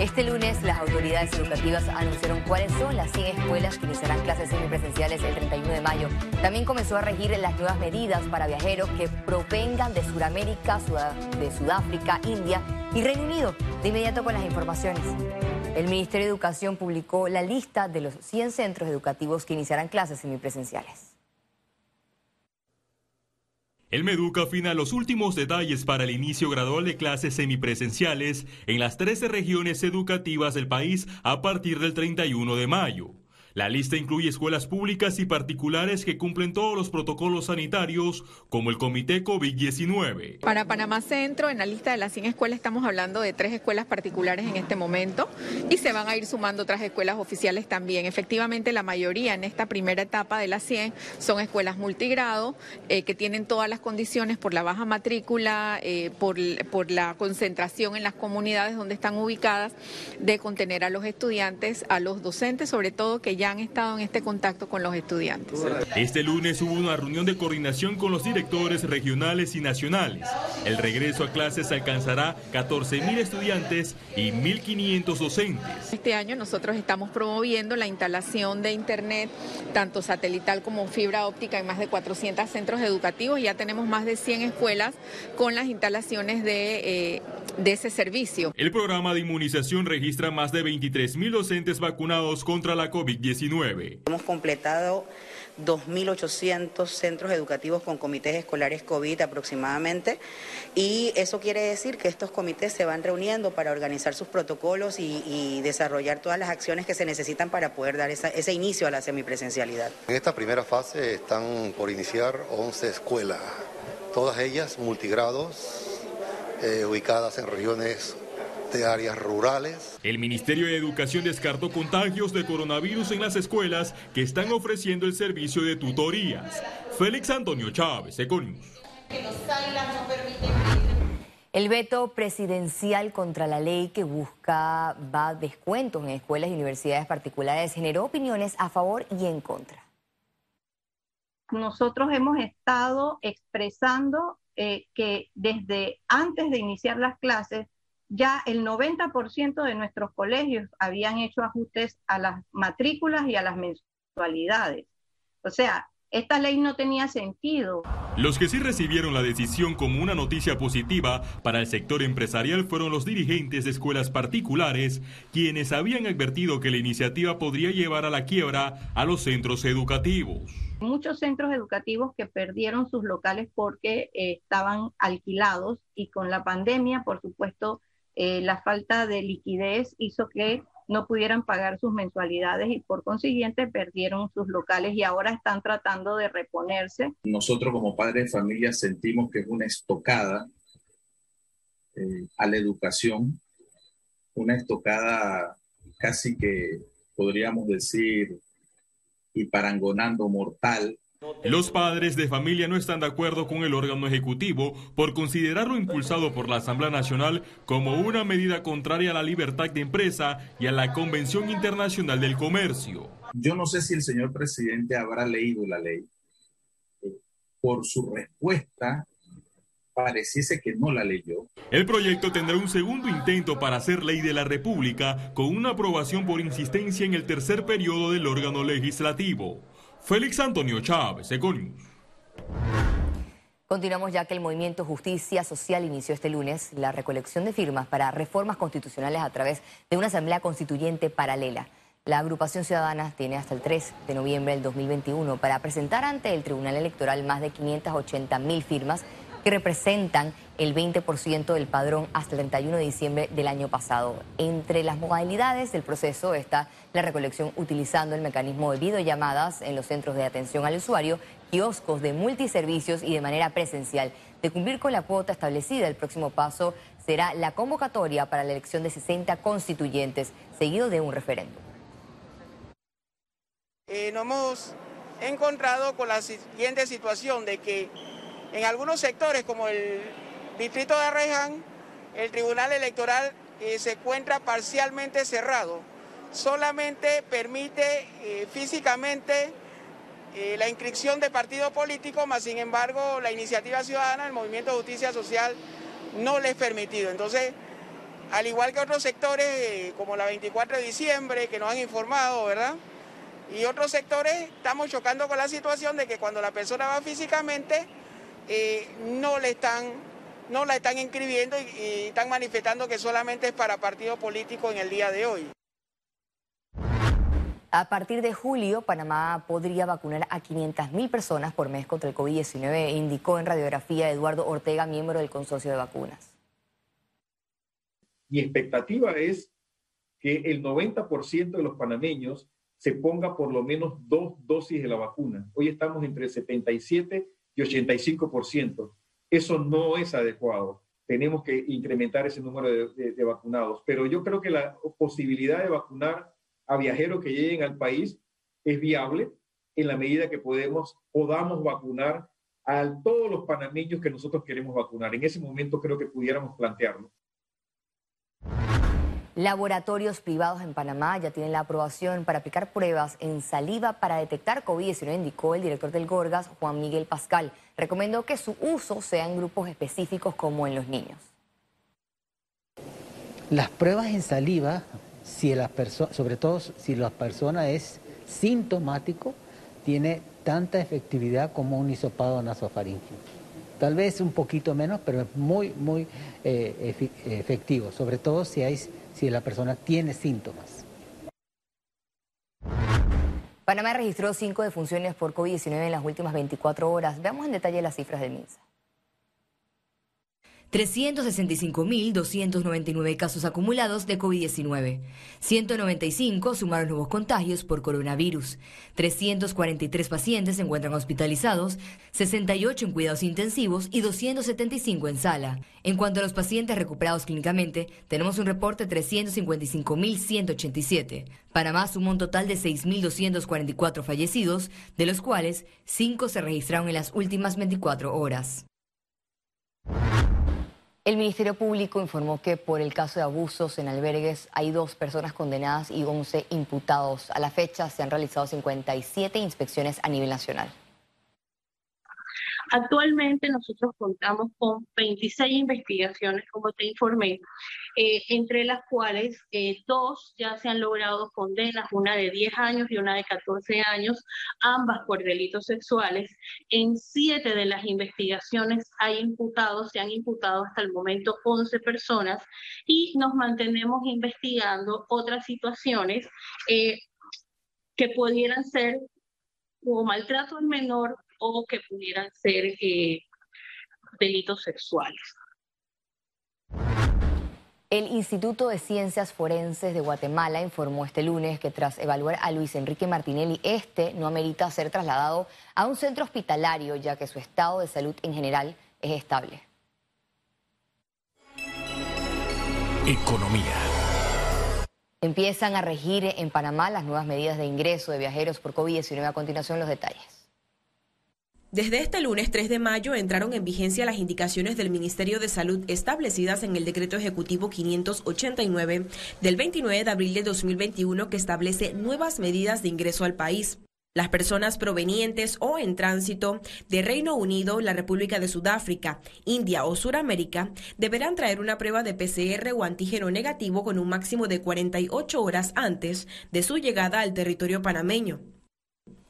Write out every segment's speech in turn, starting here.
Este lunes las autoridades educativas anunciaron cuáles son las 100 escuelas que iniciarán clases semipresenciales el 31 de mayo. También comenzó a regir las nuevas medidas para viajeros que provengan de Sudamérica, de Sudáfrica, India y Reino Unido. De inmediato con las informaciones. El Ministerio de Educación publicó la lista de los 100 centros educativos que iniciarán clases semipresenciales. El Meduca afina los últimos detalles para el inicio gradual de clases semipresenciales en las 13 regiones educativas del país a partir del 31 de mayo. La lista incluye escuelas públicas y particulares que cumplen todos los protocolos sanitarios, como el Comité COVID-19. Para Panamá Centro, en la lista de las 100 escuelas estamos hablando de tres escuelas particulares en este momento y se van a ir sumando otras escuelas oficiales también. Efectivamente, la mayoría en esta primera etapa de las 100 son escuelas multigrado eh, que tienen todas las condiciones por la baja matrícula, eh, por, por la concentración en las comunidades donde están ubicadas, de contener a los estudiantes, a los docentes, sobre todo que ya han estado en este contacto con los estudiantes. Este lunes hubo una reunión de coordinación con los directores regionales y nacionales. El regreso a clases alcanzará 14.000 estudiantes y 1.500 docentes. Este año nosotros estamos promoviendo la instalación de Internet, tanto satelital como fibra óptica, en más de 400 centros educativos. Ya tenemos más de 100 escuelas con las instalaciones de, eh, de ese servicio. El programa de inmunización registra más de 23.000 docentes vacunados contra la COVID-19. Hemos completado 2.800 centros educativos con comités escolares COVID aproximadamente y eso quiere decir que estos comités se van reuniendo para organizar sus protocolos y, desarrollar todas las acciones que se necesitan para poder dar ese inicio a la semipresencialidad. En esta primera fase están por iniciar 11 escuelas, todas ellas multigrados, eh, ubicadas en regiones de áreas rurales. El Ministerio de Educación descartó contagios de coronavirus en las escuelas que están ofreciendo el servicio de tutorías. Félix Antonio Chávez, Econius. El veto presidencial contra la ley que busca va descuentos en escuelas y universidades particulares generó opiniones a favor y en contra. Nosotros hemos estado expresando eh, que desde antes de iniciar las clases ya el 90% de nuestros colegios habían hecho ajustes a las matrículas y a las mensualidades. O sea, esta ley no tenía sentido. Los que sí recibieron la decisión como una noticia positiva para el sector empresarial fueron los dirigentes de escuelas particulares, quienes habían advertido que la iniciativa podría llevar a la quiebra a los centros educativos. Muchos centros educativos que perdieron sus locales porque eh, estaban alquilados y con la pandemia, por supuesto, eh, la falta de liquidez hizo que no pudieran pagar sus mensualidades y por consiguiente perdieron sus locales y ahora están tratando de reponerse. Nosotros como padres de familia sentimos que es una estocada eh, a la educación, una estocada casi que podríamos decir y parangonando mortal los padres de familia no están de acuerdo con el órgano ejecutivo por considerarlo impulsado por la Asamblea Nacional como una medida contraria a la libertad de empresa y a la Convención Internacional del Comercio. Yo no sé si el señor presidente habrá leído la ley. Por su respuesta, pareciese que no la leyó. El proyecto tendrá un segundo intento para hacer ley de la República con una aprobación por insistencia en el tercer periodo del órgano legislativo. Félix Antonio Chávez, Econius. Continuamos ya que el movimiento Justicia Social inició este lunes la recolección de firmas para reformas constitucionales a través de una asamblea constituyente paralela. La agrupación ciudadana tiene hasta el 3 de noviembre del 2021 para presentar ante el Tribunal Electoral más de 580 mil firmas representan el 20% del padrón hasta el 31 de diciembre del año pasado. Entre las modalidades del proceso está la recolección utilizando el mecanismo de videollamadas en los centros de atención al usuario, kioscos de multiservicios y de manera presencial. De cumplir con la cuota establecida, el próximo paso será la convocatoria para la elección de 60 constituyentes, seguido de un referéndum. Eh, nos hemos encontrado con la siguiente situación de que en algunos sectores como el distrito de Arreján, el Tribunal Electoral eh, se encuentra parcialmente cerrado. Solamente permite eh, físicamente eh, la inscripción de partidos políticos, más sin embargo la iniciativa ciudadana, el Movimiento de Justicia Social, no les es permitido. Entonces, al igual que otros sectores como la 24 de diciembre que nos han informado, ¿verdad? Y otros sectores estamos chocando con la situación de que cuando la persona va físicamente eh, no le están no la están inscribiendo y, y están manifestando que solamente es para partido político en el día de hoy. A partir de julio, Panamá podría vacunar a 500.000 personas por mes contra el COVID-19, indicó en radiografía Eduardo Ortega, miembro del consorcio de vacunas. Mi expectativa es que el 90% de los panameños se ponga por lo menos dos dosis de la vacuna. Hoy estamos entre 77 y 85%. Eso no es adecuado. Tenemos que incrementar ese número de, vacunados. Pero yo creo que la posibilidad de vacunar a viajeros que lleguen al país es viable en la medida que podamos vacunar a todos los panameños que nosotros queremos vacunar. En ese momento creo que pudiéramos plantearlo. Laboratorios privados en Panamá ya tienen la aprobación para aplicar pruebas en saliva para detectar COVID-19, indicó el director del Gorgas, Juan Miguel Pascal. Recomendó que su uso sea en grupos específicos como en los niños. Las pruebas en saliva si la sobre todo si la persona es sintomático, tiene tanta efectividad como un hisopado nasofaringio. Tal vez un poquito menos, pero es muy, muy eh, efectivo, sobre todo si, la persona tiene síntomas. Panamá registró cinco defunciones por COVID-19 en las últimas 24 horas. Veamos en detalle las cifras del MINSA. 365.299 casos acumulados de COVID-19. 195 sumaron nuevos contagios por coronavirus. 343 pacientes se encuentran hospitalizados, 68 en cuidados intensivos y 275 en sala. En cuanto a los pacientes recuperados clínicamente, tenemos un reporte de 355.187. Panamá sumó un total de 6.244 fallecidos, de los cuales 5 se registraron en las últimas 24 horas. El Ministerio Público informó que por el caso de abusos en albergues hay dos personas condenadas y 11 imputados. A la fecha se han realizado 57 inspecciones a nivel nacional. Actualmente nosotros contamos con 26 investigaciones, como te informé, eh, entre las cuales eh, dos ya se han logrado condenas, una de 10 años y una de 14 años, ambas por delitos sexuales. En siete de las investigaciones hay imputados, se han imputado hasta el momento 11 personas y nos mantenemos investigando otras situaciones eh, que pudieran ser como maltrato al menor o que pudieran ser eh, delitos sexuales. El Instituto de Ciencias Forenses de Guatemala informó este lunes que tras evaluar a Luis Enrique Martinelli, este no amerita ser trasladado a un centro hospitalario ya que su estado de salud en general es estable. Economía. Empiezan a regir en Panamá las nuevas medidas de ingreso de viajeros por COVID-19. A continuación los detalles. Desde este lunes 3 de mayo entraron en vigencia las indicaciones del Ministerio de Salud establecidas en el Decreto Ejecutivo 589 del 29 de abril de 2021 que establece nuevas medidas de ingreso al país. Las personas provenientes o en tránsito de Reino Unido, la República de Sudáfrica, India o Suramérica deberán traer una prueba de PCR o antígeno negativo con un máximo de 48 horas antes de su llegada al territorio panameño.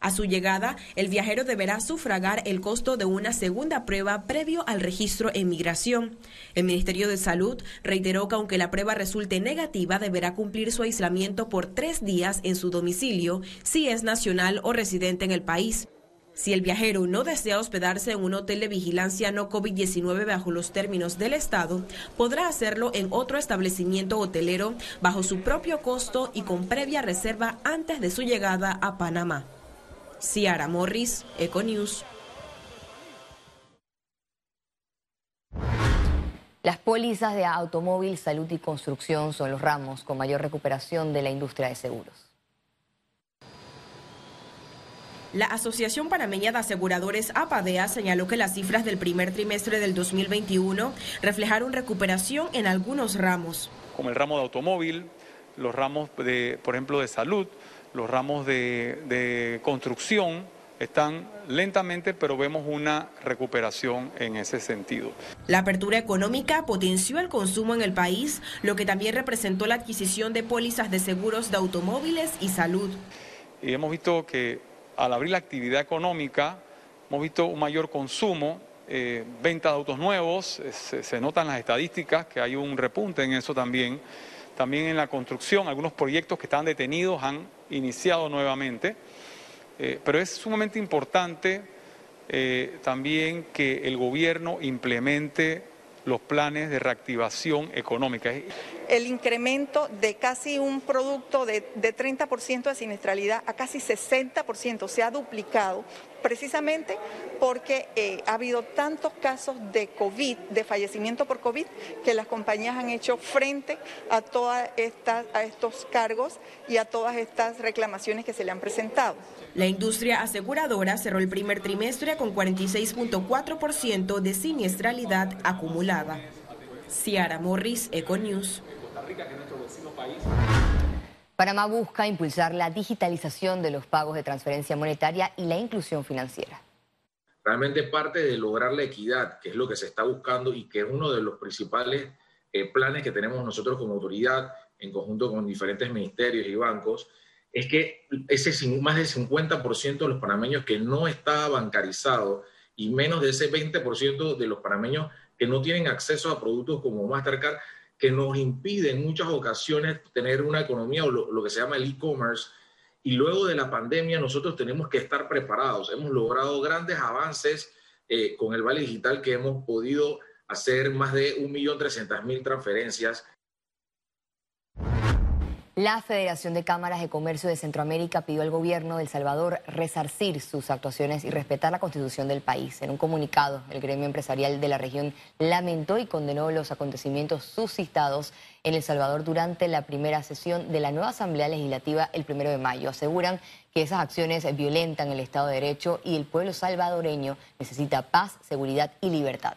A su llegada, el viajero deberá sufragar el costo de una segunda prueba previo al registro en migración. El Ministerio de Salud reiteró que aunque la prueba resulte negativa, deberá cumplir su aislamiento por tres días en su domicilio si es nacional o residente en el país. Si el viajero no desea hospedarse en un hotel de vigilancia no COVID-19 bajo los términos del Estado, podrá hacerlo en otro establecimiento hotelero bajo su propio costo y con previa reserva antes de su llegada a Panamá. Ciara Morris, Econews. Las pólizas de automóvil, salud y construcción son los ramos con mayor recuperación de la industria de seguros. La Asociación Panameña de Aseguradores APADEA señaló que las cifras del primer trimestre del 2021 reflejaron recuperación en algunos ramos. Como el ramo de automóvil, los ramos, de, por ejemplo, de salud, los ramos de, construcción están lentamente, pero vemos una recuperación en ese sentido. La apertura económica potenció el consumo en el país, lo que también representó la adquisición de pólizas de seguros de automóviles y salud. Y hemos visto que al abrir la actividad económica, hemos visto un mayor consumo, eh, venta de autos nuevos, eh, se, se notan las estadísticas que hay un repunte en eso también. También en la construcción, algunos proyectos que estaban detenidos han iniciado nuevamente. Eh, pero es sumamente importante eh, también que el gobierno implemente los planes de reactivación económica. El incremento de casi un producto de, de 30% de siniestralidad a casi 60% se ha duplicado precisamente porque eh, ha habido tantos casos de COVID, de fallecimiento por COVID, que las compañías han hecho frente a todas estas, estos cargos y a todas estas reclamaciones que se le han presentado. La industria aseguradora cerró el primer trimestre con 46.4% de siniestralidad acumulada. Ciara Morris, Econews. Panamá busca impulsar la digitalización de los pagos de transferencia monetaria y la inclusión financiera. Realmente parte de lograr la equidad, que es lo que se está buscando y que es uno de los principales eh, planes que tenemos nosotros como autoridad en conjunto con diferentes ministerios y bancos, es que ese más del 50% de los panameños que no está bancarizado y menos de ese 20% de los panameños que no tienen acceso a productos como Mastercard, que nos impide en muchas ocasiones tener una economía o lo, que se llama el e-commerce. Y luego de la pandemia nosotros tenemos que estar preparados. Hemos logrado grandes avances eh, con el Vale Digital que hemos podido hacer más de 1.300.000 transferencias la Federación de Cámaras de Comercio de Centroamérica pidió al gobierno de El Salvador resarcir sus actuaciones y respetar la constitución del país. En un comunicado, el gremio empresarial de la región lamentó y condenó los acontecimientos suscitados en El Salvador durante la primera sesión de la nueva Asamblea Legislativa el primero de mayo. Aseguran que esas acciones violentan el Estado de Derecho y el pueblo salvadoreño necesita paz, seguridad y libertad.